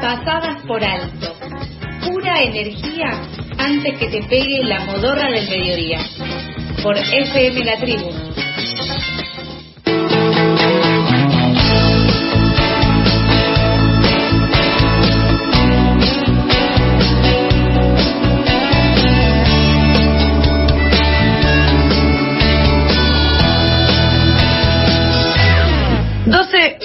pasadas por alto. Pura energía antes que te pegue la modorra del mediodía. Por FM La Tribu.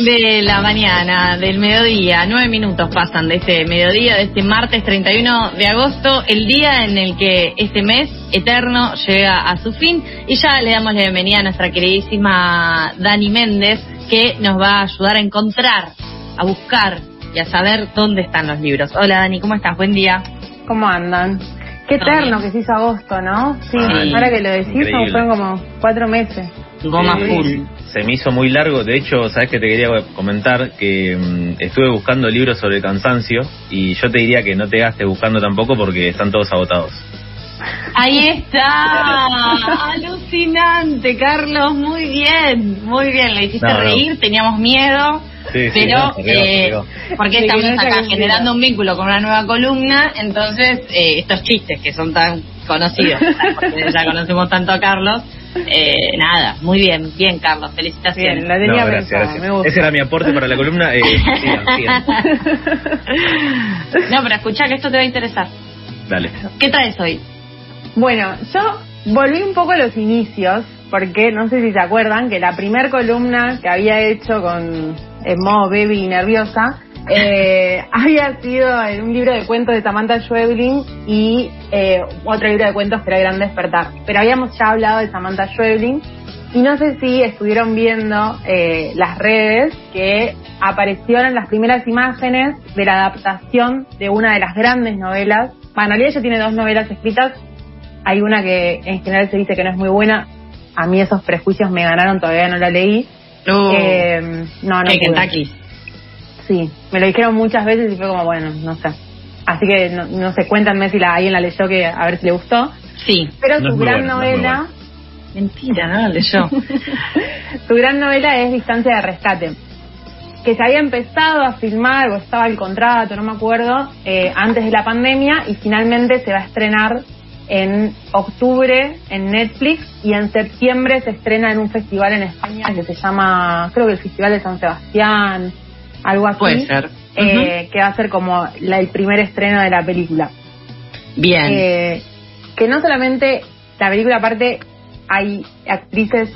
De la mañana, del mediodía, nueve minutos pasan de este mediodía, de este martes 31 de agosto, el día en el que este mes eterno llega a su fin y ya le damos la bienvenida a nuestra queridísima Dani Méndez que nos va a ayudar a encontrar, a buscar y a saber dónde están los libros. Hola Dani, ¿cómo estás? Buen día. ¿Cómo andan? Qué eterno que se hizo agosto, ¿no? Sí, ahora que lo decís, fueron como cuatro meses. Goma Eh, full. Se me hizo muy largo. De hecho, sabes que te quería comentar que mm, estuve buscando libros sobre el cansancio y yo te diría que no te gastes buscando tampoco porque están todos agotados. Ahí está, alucinante, Carlos, muy bien, muy bien, le hiciste No, no. reír, teníamos miedo, Sí, sí, pero no, se rió, se eh, porque Sí, estamos no acá generando un vínculo con una nueva columna, entonces eh, estos chistes que son tan conocidos, porque ya conocemos tanto a Carlos, eh, nada, muy bien, bien Carlos, felicitaciones. Bien, la tenía No, gracias, pensada, gracias. me gusta. Ese era mi aporte para la columna. Eh, sigan, sigan. no, pero escucha que esto te va a interesar. Dale. ¿Qué traes hoy? Bueno, yo volví un poco a los inicios, porque no sé si se acuerdan que la primer columna que había hecho con en modo baby y nerviosa eh, había sido en un libro de cuentos de Samantha Schweblin y eh, otro libro de cuentos que era Gran Despertar. Pero habíamos ya hablado de Samantha Schweblin y no sé si estuvieron viendo eh, las redes que aparecieron las primeras imágenes de la adaptación de una de las grandes novelas. Bueno, ella tiene dos novelas escritas. Hay una que en general se dice que no es muy buena. A mí esos prejuicios me ganaron, todavía no la leí. Uh, Eh, no, no. ¿qué, pude. Kentucky? Sí, me lo dijeron muchas veces y fue como, bueno, no sé. Así que no, no sé, cuéntanme si la, alguien la leyó, que a ver si le gustó. Sí. Pero No su gran no novela, Mentira, no la leyó. su gran novela es Distancia de Rescate, que se había empezado a filmar o estaba el contrato, no me acuerdo, eh, antes de la pandemia y finalmente se va a estrenar en octubre en Netflix y en septiembre se estrena en un festival en España que se llama, creo que el Festival de San Sebastián, algo así. Puede ser. eh, que va a ser como la- el primer estreno de la película. Bien. Eh, que no solamente la película aparte hay actrices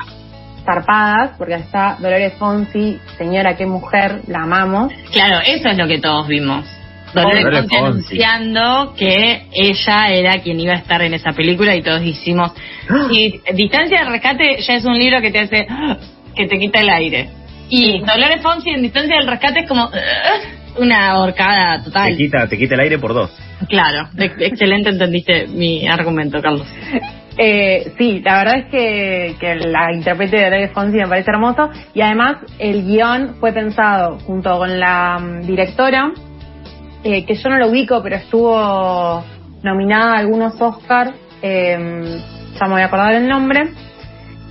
zarpadas, porque está Dolores Fonsi, señora, qué mujer, la amamos. Claro, eso es lo que todos vimos. Dolores Dolores Fonsi Fonsi. anunciando que ella era quien iba a estar en esa película y todos hicimos. Y Distancia de Rescate ya es un libro que te hace. que te quita el aire. Y Dolores Fonsi en Distancia del Rescate es como. una horcada Te total. quita, te quita el aire por dos. Claro, ex- excelente entendiste mi argumento, Carlos. Eh, sí, la verdad es que, que la intérprete de Dolores Fonsi me parece hermoso y además el guion fue pensado junto con la mm, directora, eh, que yo no lo ubico, pero estuvo nominada a algunos Oscars, eh, ya me voy a acordar el nombre,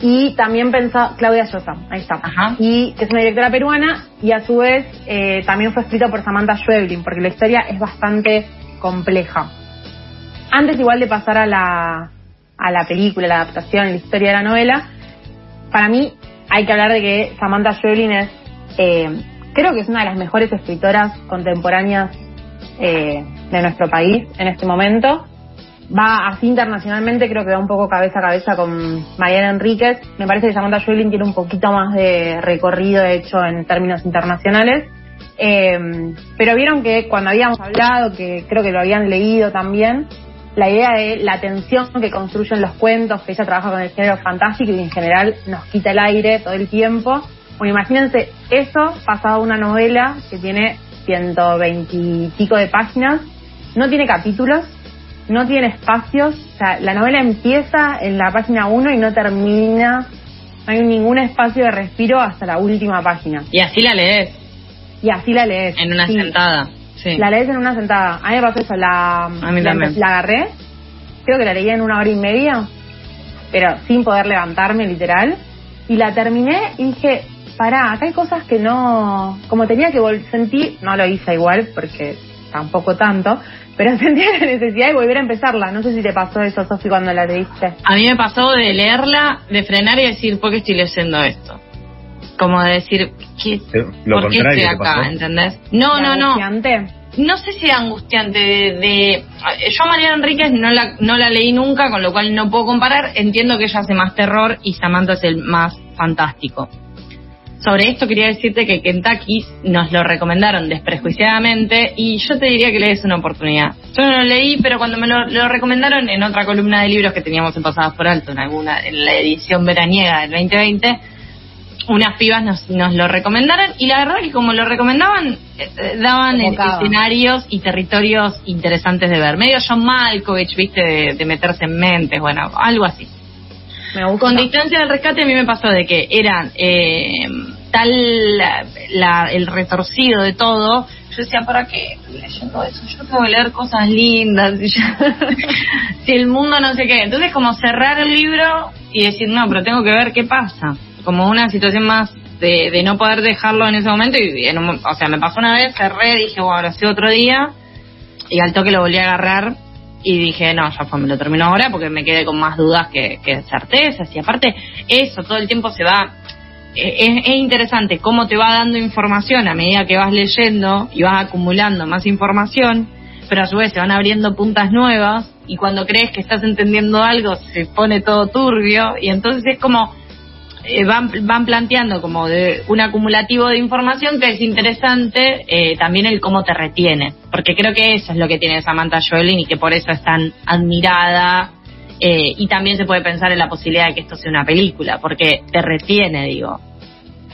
y también pensado, Claudia Llosa, ahí está, Ajá. y que es una directora peruana y a su vez eh, también fue escrito por Samantha Schweblin, porque la historia es bastante compleja. Antes igual de pasar a la, a la película, la adaptación, la historia de la novela, para mí hay que hablar de que Samantha Schweblin es, eh, creo que es una de las mejores escritoras contemporáneas eh, de nuestro país en este momento. Va así internacionalmente, creo que va un poco cabeza a cabeza con Mariana Enríquez. Me parece que Samantha Schweblin tiene un poquito más de recorrido hecho en términos internacionales. Eh, pero vieron que cuando habíamos hablado, que creo que lo habían leído también, la idea de la tensión que construyen los cuentos, que ella trabaja con el género fantástico y en general nos quita el aire todo el tiempo. Bueno, imagínense eso pasado una novela que tiene 120 y pico de páginas, no tiene capítulos, no tiene espacios, o sea, la novela empieza en la página 1 y no termina, no hay ningún espacio de respiro hasta la última página. Y así la lees, Y así la lees. en una Sí. sentada. Sí. La lees en una sentada. A mí me pasó eso, la, mí la, agarré, creo que la leí en una hora y media, pero sin poder levantarme, literal. Y la terminé y dije, pará, acá hay cosas que no, como tenía que sentí, no lo hice igual porque tampoco tanto, pero sentía la necesidad de volver a empezarla. No sé si te pasó eso, Sofi, cuando la leíste. A mí me pasó de leerla, de frenar y decir, ¿por qué estoy leyendo esto? Como de decir, ¿qué, Lo ¿por qué estoy acá? pasó. ¿Entendés? No, no, no. Angustiante. No sé si angustiante de, de- Yo a Mariana Enríquez no la, no la leí nunca, con lo cual no puedo comparar. Entiendo que ella hace más terror y Samantha es el más fantástico. Sobre esto quería decirte que Kentucky nos lo recomendaron desprejuiciadamente y yo te diría que le des una oportunidad. Yo no lo leí, pero cuando me lo, lo recomendaron en otra columna de libros que teníamos en Pasadas por Alto, en alguna en la edición veraniega del 2020, unas pibas nos, nos lo recomendaron y la verdad que como lo recomendaban, eh, eh, daban escenarios y territorios interesantes de ver. Medio John Malkovich, viste, de, de meterse en mentes, bueno, algo así. Me. Con distancia del rescate a mí me pasó de que eran eh, tal la- la- el retorcido de todo. Yo decía, ¿para qué leyendo eso? Yo tengo que leer cosas lindas. y ya- si el mundo no sé qué. Entonces, como cerrar el libro y decir, no, pero tengo que ver qué pasa. Como una situación más de, de no poder dejarlo en ese momento. y en un- O sea, me pasó una vez, cerré, dije, bueno, ahora sí otro día. Y al toque lo volví a agarrar y dije, no, ya me lo termino ahora porque me quedé con más dudas que, que certezas. Y aparte, eso todo el tiempo se va. eh, Es, es interesante cómo te va dando información a medida que vas leyendo y vas acumulando más información, pero a su vez se van abriendo puntas nuevas y cuando crees que estás entendiendo algo se pone todo turbio y entonces es como eh, van, van planteando como de un acumulativo de información que es interesante eh, también el cómo te retiene, porque creo que eso es lo que tiene Samantha Joelin y que por eso es tan admirada eh, y también se puede pensar en la posibilidad de que esto sea una película, porque te retiene, digo,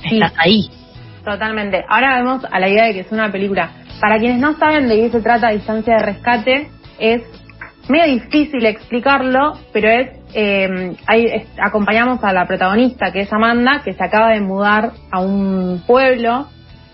Sí. estás ahí. Totalmente. Ahora vemos a la idea de que es una película. Para quienes no saben de qué se trata Distancia de Rescate, es medio difícil explicarlo, pero es, eh, ahí es- acompañamos a la protagonista, que es Amanda, que se acaba de mudar a un pueblo,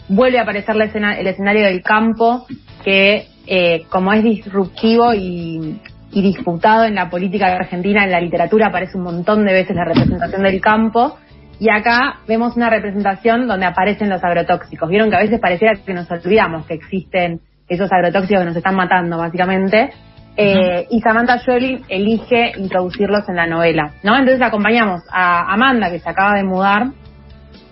vuelve a aparecer la escena- el escenario del campo, que eh, como es disruptivo y, y disputado en la política argentina, en la literatura aparece un montón de veces la representación del campo, y acá vemos una representación donde aparecen los agrotóxicos. Vieron que a veces pareciera que nos olvidamos que existen esos agrotóxicos que nos están matando, básicamente. Eh, Y Samantha Jolie elige introducirlos en la novela, ¿no? Entonces acompañamos a Amanda, que se acaba de mudar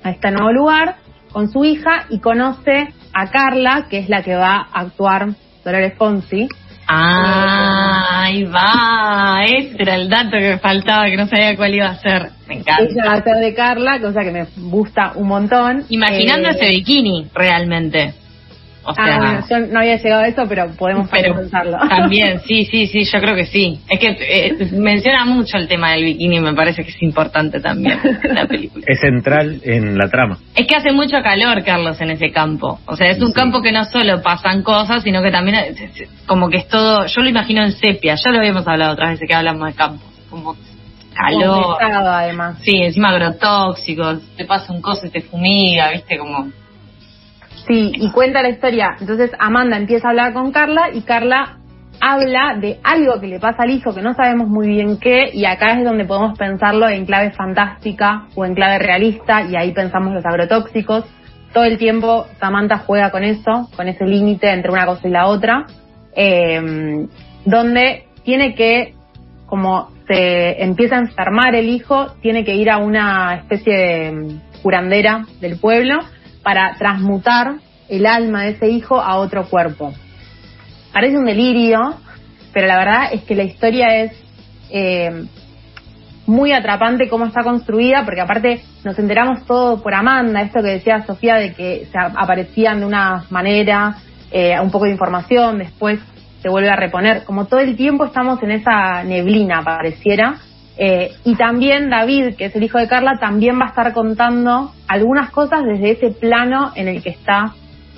a este nuevo lugar, con su hija, y conoce a Carla, que es la que va a actuar Dolores Fonsi. Ah, ahí va, ese era el dato que me faltaba, que no sabía cuál iba a ser. Me encanta. Ella va a ser de Carla, cosa que me gusta un montón. Imaginando Eh, ese bikini, realmente. O sea, Ah, bueno, yo no había llegado a eso, pero podemos pero pensarlo. también, sí, sí, sí, yo creo que sí. Es que eh, menciona mucho el tema del bikini, me parece que es importante también en la película. Es central en la trama. Es que hace mucho calor, Carlos, en ese campo. O sea, es un Sí. campo que no solo pasan cosas, sino que también es- es- como que es todo, yo lo imagino en sepia, ya lo habíamos hablado otras veces que hablamos de campo, como calor. Complicado, además. Sí, encima agrotóxicos, te pasa un coso y te fumiga, viste, como... Sí, y cuenta la historia. Entonces Amanda empieza a hablar con Carla y Carla habla de algo que le pasa al hijo que no sabemos muy bien qué y acá es donde podemos pensarlo en clave fantástica o en clave realista y ahí pensamos los agrotóxicos. Todo el tiempo Samantha juega con eso, con ese límite entre una cosa y la otra, eh, donde tiene que, como se empieza a enfermar el hijo, tiene que ir a una especie de curandera del pueblo para transmutar el alma de ese hijo a otro cuerpo. Parece un delirio, pero la verdad es que la historia es eh, muy atrapante cómo está construida, porque aparte nos enteramos todo por Amanda, esto que decía Sofía de que se aparecían de una manera, eh, un poco de información, después se vuelve a reponer, como todo el tiempo estamos en esa neblina, pareciera. Eh, y también David, que es el hijo de Carla, también va a estar contando algunas cosas desde ese plano en el que está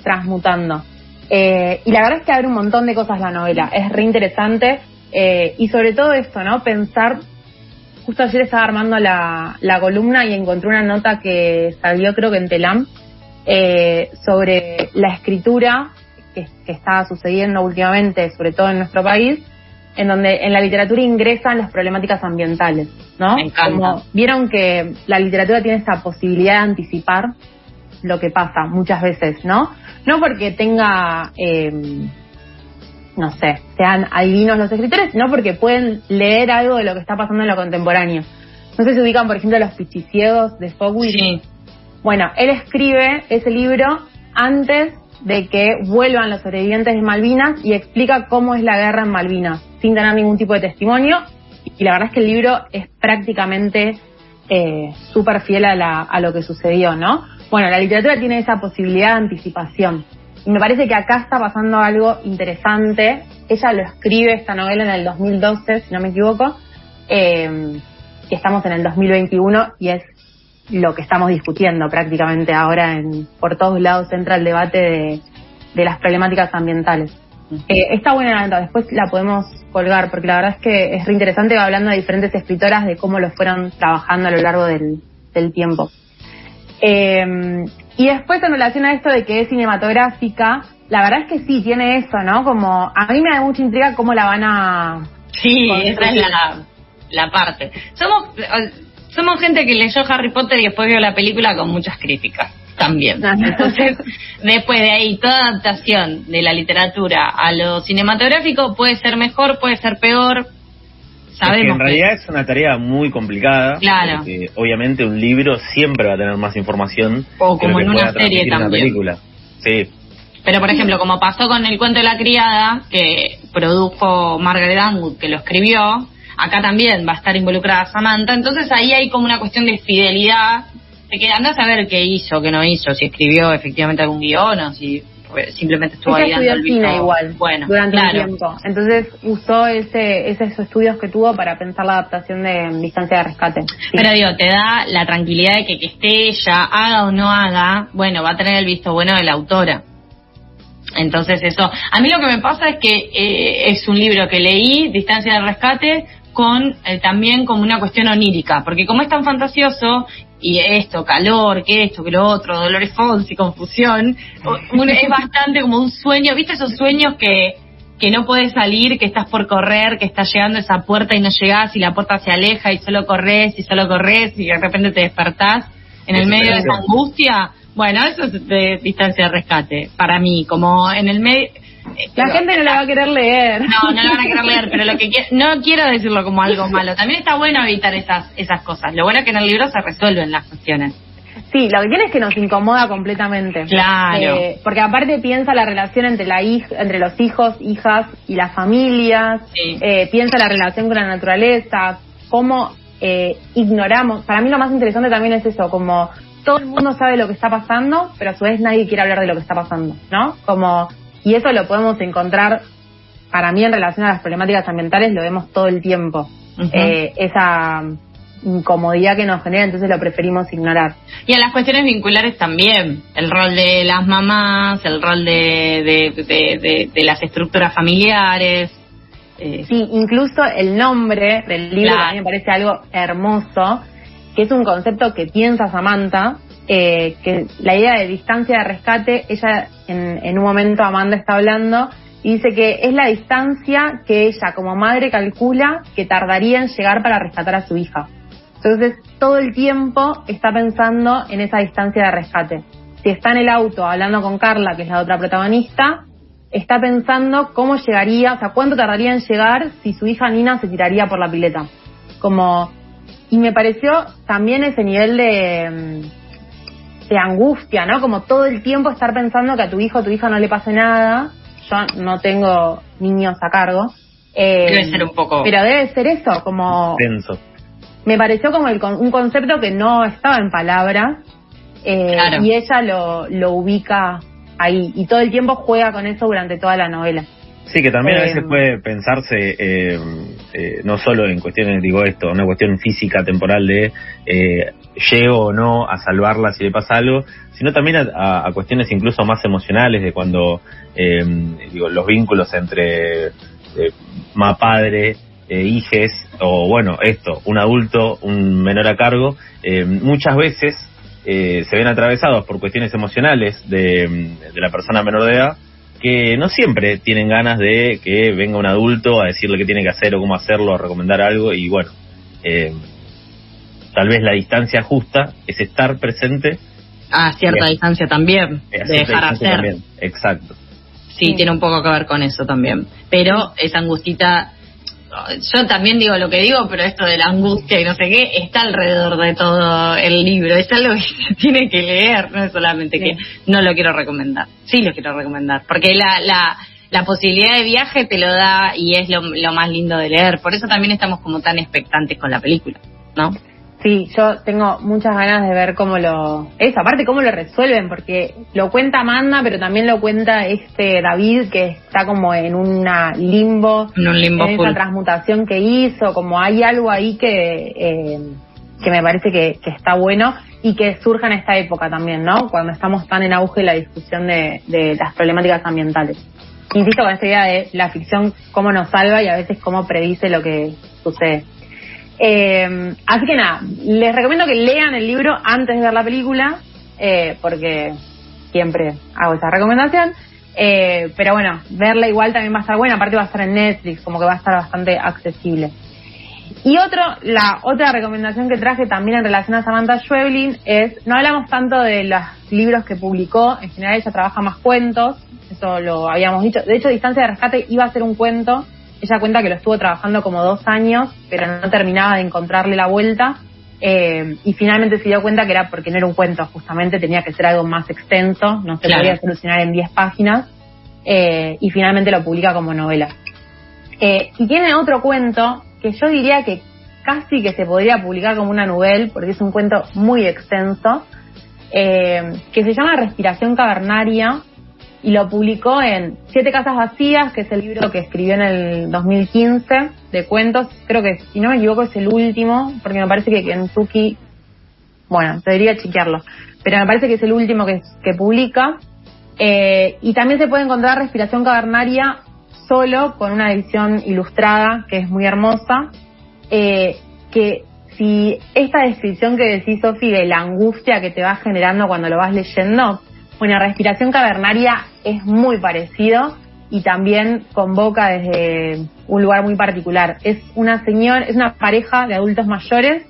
transmutando. Eh, y la verdad es que abre un montón de cosas la novela, es re interesante eh, y sobre todo esto, ¿no? Pensar, justo ayer estaba armando la, la columna y encontré una nota que salió creo que en Telam eh, sobre la escritura que, que está sucediendo últimamente, sobre todo en nuestro país, en donde en la literatura ingresan las problemáticas ambientales, ¿no? Me encanta. Como vieron que la literatura tiene esta posibilidad de anticipar lo que pasa muchas veces, ¿no? No porque tenga, eh, no sé, sean adivinos los escritores, sino porque pueden leer algo de lo que está pasando en lo contemporáneo. No sé si ubican, por ejemplo, Los Pichiciegos de Fogwill. Sí. Bueno, él escribe ese libro antes de que vuelvan los sobrevivientes de Malvinas y explica cómo es la guerra en Malvinas, sin tener ningún tipo de testimonio. Y la verdad es que el libro es prácticamente eh, súper fiel a, la- a lo que sucedió, ¿no? Bueno, la literatura tiene esa posibilidad de anticipación. Y me parece que acá está pasando algo interesante. Ella lo escribe, esta novela, en el 2012, si no me equivoco. Eh, y estamos en el 2021 y es lo que estamos discutiendo prácticamente ahora en por todos lados entra el debate de, de las problemáticas ambientales. Eh, está buena la nota, después la podemos colgar porque la verdad es que es re interesante va hablando de diferentes escritoras de cómo lo fueron trabajando a lo largo del, del tiempo. Eh, y después en relación a esto de que es cinematográfica, la verdad es que sí, tiene eso, ¿no? Como a mí me da mucha intriga cómo la van a... Sí, esa es la, la parte. Somos, eh, somos gente que leyó Harry Potter y después vio la película con muchas críticas también. Entonces, después de ahí, toda adaptación de la literatura a lo cinematográfico puede ser mejor, puede ser peor. Es que en realidad es una tarea muy complicada. Claro. Porque obviamente un libro siempre va a tener más información O como que en una serie transmitir una también. película. Sí, Pero, por ejemplo, como pasó con el cuento de la criada, que produjo Margaret Atwood, que lo escribió, acá también va a estar involucrada Samantha. Entonces ahí hay como una cuestión de fidelidad, de que a ver qué hizo, qué no hizo, si escribió efectivamente algún guion o si simplemente estuvo Ella estudió el visto. cine igual Bueno, durante claro. un tiempo. Entonces usó ese, esos estudios que tuvo para pensar la adaptación de Distancia de Rescate. Sí. Pero digo, te da la tranquilidad de que que esté ella, haga o no haga, bueno, va a tener el visto bueno de la autora. Entonces eso, a mí lo que me pasa es que eh, es un libro que leí, Distancia del Rescate, con eh, también como una cuestión onírica, porque como es tan fantasioso, y esto, calor, que esto, que lo otro, Dolores Fonsi, confusión, es bastante como un sueño, ¿viste esos sueños que, que no puedes salir, que estás por correr, que estás llegando a esa puerta y no llegás y la puerta se aleja y solo corres y solo corres y de repente te despertás en el medio de esa angustia? Bueno, eso es de distancia de rescate, para mí, como en el medio... La gente no la va a querer leer. no, no lo van a querer leer, pero lo que no quiero decirlo como algo malo. También está bueno evitar esas esas cosas. Lo bueno es que en el libro se resuelven las cuestiones. Sí, lo que tiene es que nos incomoda completamente. Claro. Eh, porque aparte piensa la relación entre la hij- entre los hijos, hijas y las familias. Sí. Eh, piensa la relación con la naturaleza. Cómo eh, ignoramos. Para mí lo más interesante también es eso, como todo el mundo sabe lo que está pasando, pero a su vez nadie quiere hablar de lo que está pasando, ¿no? Como y eso lo podemos encontrar. Para mí en relación a las problemáticas ambientales lo vemos todo el tiempo. Eh, esa incomodidad que nos genera, entonces lo preferimos ignorar. Y a las cuestiones vinculares también. El rol de las mamás, el rol de, de, de, de- de las estructuras familiares. Eh, Sí, incluso el nombre del libro Claro. a mí me parece algo hermoso, que es un concepto que piensa Samantha, eh, que la idea de distancia de rescate, ella en, en un momento Amanda está hablando y dice que es la distancia que ella como madre calcula que tardaría en llegar para rescatar a su hija. Entonces todo el tiempo está pensando en esa distancia de rescate. Si está en el auto hablando con Carla, que es la otra protagonista, está pensando cómo llegaría, o sea, cuánto tardaría en llegar si su hija Nina se tiraría por la pileta. Como, y me pareció también ese nivel de, de angustia, ¿no? Como todo el tiempo estar pensando que a tu hijo o tu hija no le pase nada. Yo no tengo niños a cargo. Eh, Debe ser un poco- Pero debe ser eso, como tenso. me pareció como el con- un concepto que no estaba en palabras eh, Claro. y ella lo, lo ubica ahí y todo el tiempo juega con eso durante toda la novela. Sí, que también a Eh, veces puede pensarse eh, eh, no solo en cuestiones, digo esto, una cuestión física, temporal de eh, llego o no a salvarla si le pasa algo, sino también a, a- cuestiones incluso más emocionales de cuando, eh, digo, los vínculos entre eh, ma padre, eh, hijes, o bueno, esto, un adulto, un menor a cargo, eh, muchas veces eh, se ven atravesados por cuestiones emocionales de, de la persona menor de edad que no siempre tienen ganas de que venga un adulto a decirle qué tiene que hacer o cómo hacerlo, a recomendar algo y bueno, eh, tal vez la distancia justa es estar presente. A cierta distancia también, de dejar hacer. Exacto. Sí, tiene un poco que ver con eso también. Pero esa angustita yo también digo lo que digo, pero esto de la angustia y no sé qué está alrededor de todo el libro. Es algo que se tiene que leer, no es solamente que no lo quiero recomendar. Sí lo quiero recomendar, porque la, la, la posibilidad de viaje te lo da y es lo, lo más lindo de leer. Por eso también estamos como tan expectantes con la película, ¿no? Sí, yo tengo muchas ganas de ver cómo lo... Eso, aparte cómo lo resuelven, porque lo cuenta Amanda, pero también lo cuenta este David, que está como en una limbo, en, un limbo esa transmutación que hizo, como hay algo ahí que, eh, que me parece que, que, está bueno y que surja en esta época también, ¿no? Cuando estamos tan en auge la discusión de, de las problemáticas ambientales. Insisto con esta idea de la ficción, cómo nos salva y a veces cómo predice lo que sucede. Eh, así que nada, les recomiendo que lean el libro antes de ver la película, eh, porque siempre hago esa recomendación. Eh, pero bueno, verla igual también va a estar buena, aparte va a estar en Netflix, como que va a estar bastante accesible. Y otro, la otra recomendación que traje también en relación a Samantha Schweblin es, no hablamos tanto de los libros que publicó, en general ella trabaja más cuentos, eso lo habíamos dicho. De hecho, Distancia de Rescate iba a ser un cuento, ella cuenta que lo estuvo trabajando como dos años, pero no terminaba de encontrarle la vuelta. Eh, y finalmente se dio cuenta que era porque no era un cuento, justamente tenía que ser algo más extenso, no se podía solucionar en 10 páginas. Eh, y finalmente lo publica como novela. Eh, y tiene otro cuento que yo diría que casi que se podría publicar como una novela, porque es un cuento muy extenso, que se llama Respiración Cavernaria, y lo publicó en Siete Casas Vacías, que es el libro que escribió en el 2015 de cuentos. Creo que, si no me equivoco, es el último, porque me parece que Kentucky, bueno, debería chequearlo, pero me parece que es el último que, que publica. Eh, y también se puede encontrar Respiración Cavernaria solo con una edición ilustrada que es muy hermosa. Eh, que si esta descripción que decís, Sofi, de la angustia que te va generando cuando lo vas leyendo, bueno, respiración cavernaria es muy parecido y también convoca desde un lugar muy particular. Es una señora, es una pareja de adultos mayores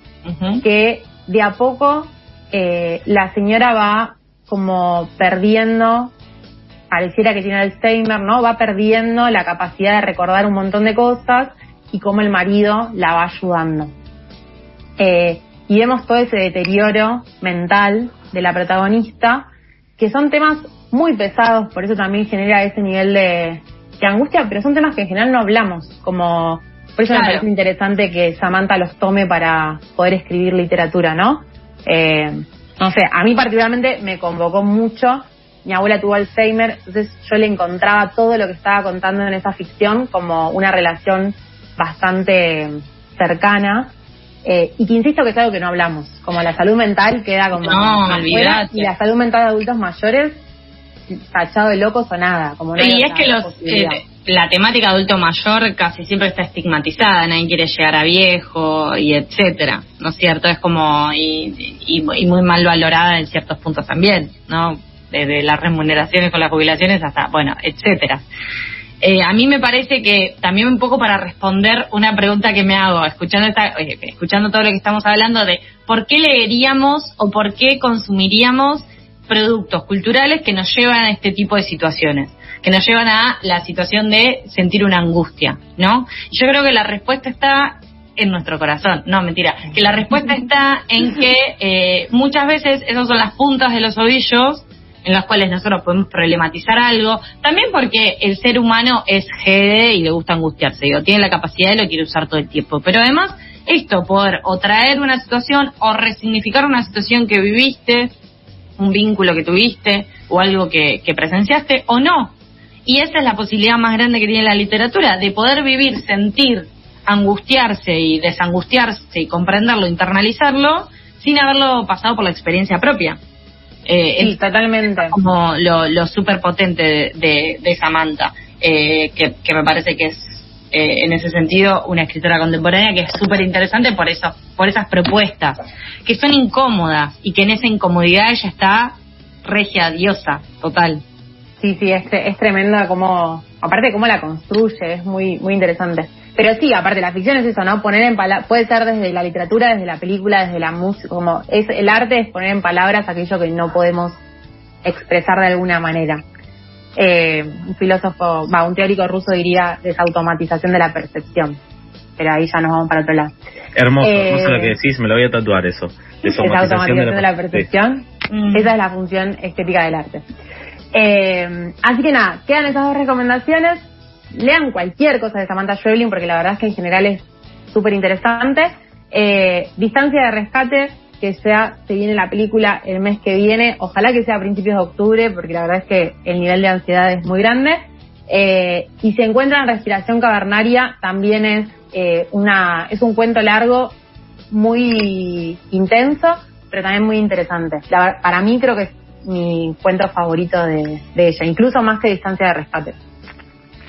que de a poco eh, la señora va como perdiendo, pareciera que tiene Alzheimer, ¿no? Va perdiendo la capacidad de recordar un montón de cosas y cómo el marido la va ayudando. Eh, y vemos todo ese deterioro mental de la protagonista que son temas muy pesados, por eso también genera ese nivel de, angustia, pero son temas que en general no hablamos, como por eso me parece interesante que Samantha los tome para poder escribir literatura, ¿no? Eh, no sé, a mí particularmente me convocó mucho. Mi abuela tuvo Alzheimer, entonces yo le encontraba todo lo que estaba contando en esa ficción como una relación bastante cercana eh, y que insisto que es algo que no hablamos, como la salud mental queda como no, y la salud mental de adultos mayores tachado de locos o nada. Como y es que los, eh, la temática adulto mayor casi siempre está estigmatizada, nadie quiere llegar a viejo y etcétera, ¿no es cierto? Es como y, y, muy mal valorada en ciertos puntos también, ¿no? Desde las remuneraciones con las jubilaciones hasta, bueno, etcétera. Eh, a mí me parece que también un poco para responder una pregunta que me hago, escuchando, esta, escuchando todo lo que estamos hablando de por qué leeríamos o por qué consumiríamos productos culturales que nos llevan a este tipo de situaciones, que nos llevan a la situación de sentir una angustia, ¿no? Yo creo que la respuesta está en nuestro corazón, no, mentira, que la respuesta está en que eh, muchas veces esas son las puntas de los ovillos en las cuales nosotros podemos problematizar algo, también porque el ser humano es GD y le gusta angustiarse, tiene la capacidad y lo quiere usar todo el tiempo, pero además esto, poder o traer una situación o resignificar una situación que viviste, un vínculo que tuviste o algo que presenciaste o no. Y esa es la posibilidad más grande que tiene la literatura, de poder vivir, sentir, angustiarse y desangustiarse y comprenderlo, internalizarlo, sin haberlo pasado por la experiencia propia. Eh, sí, totalmente. Como lo, lo súper potente de, de, Samantha, eh, que, que, me parece que es eh, en ese sentido una escritora contemporánea que es súper interesante por eso, por esas propuestas, que son incómodas y que en esa incomodidad ella está regia, diosa, total. Sí, sí, es, es tremenda como, aparte cómo la construye, es muy, muy interesante. Pero sí, aparte la ficción es eso, ¿no? Poner en palabras, puede ser desde la literatura, desde la película, desde la música, como es el arte es poner en palabras aquello que no podemos expresar de alguna manera. Eh, un filósofo, va, un teórico ruso diría desautomatización de la percepción. Pero ahí ya nos vamos para otro lado. Hermoso, Eh, no sé lo que decís, me lo voy a tatuar eso. Desautomatización de la percepción. Mm. Esa es la función estética del arte. Eh, así que nada, quedan esas dos recomendaciones. Lean cualquier cosa de Samantha Schweblin porque la verdad es que en general es súper interesante. Eh, Distancia de rescate, que sea, se viene la película el mes que viene. Ojalá que sea a principios de octubre porque la verdad es que el nivel de ansiedad es muy grande. Eh, y se encuentra en Respiración Cavernaria, también es, eh, una, es un cuento largo, muy intenso, pero también muy interesante. La para mí creo que es mi cuento favorito de ella, incluso más que Distancia de Rescate.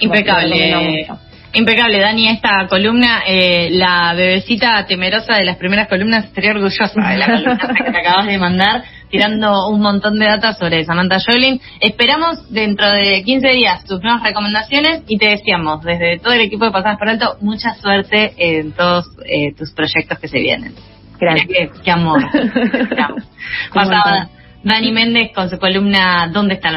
Impecable. Impecable, Dani, esta columna, eh, la bebecita temerosa de las primeras columnas, estaría orgullosa de la columna que te acabas de mandar, tirando un montón de datos sobre Samantha Joplin. Esperamos dentro de 15 días tus nuevas recomendaciones y te deseamos, desde todo el equipo de Pasadas por Alto, mucha suerte en todos eh, tus proyectos que se vienen. Gracias. Qué, qué amor. Pasaba Dani Méndez con su columna ¿Dónde están los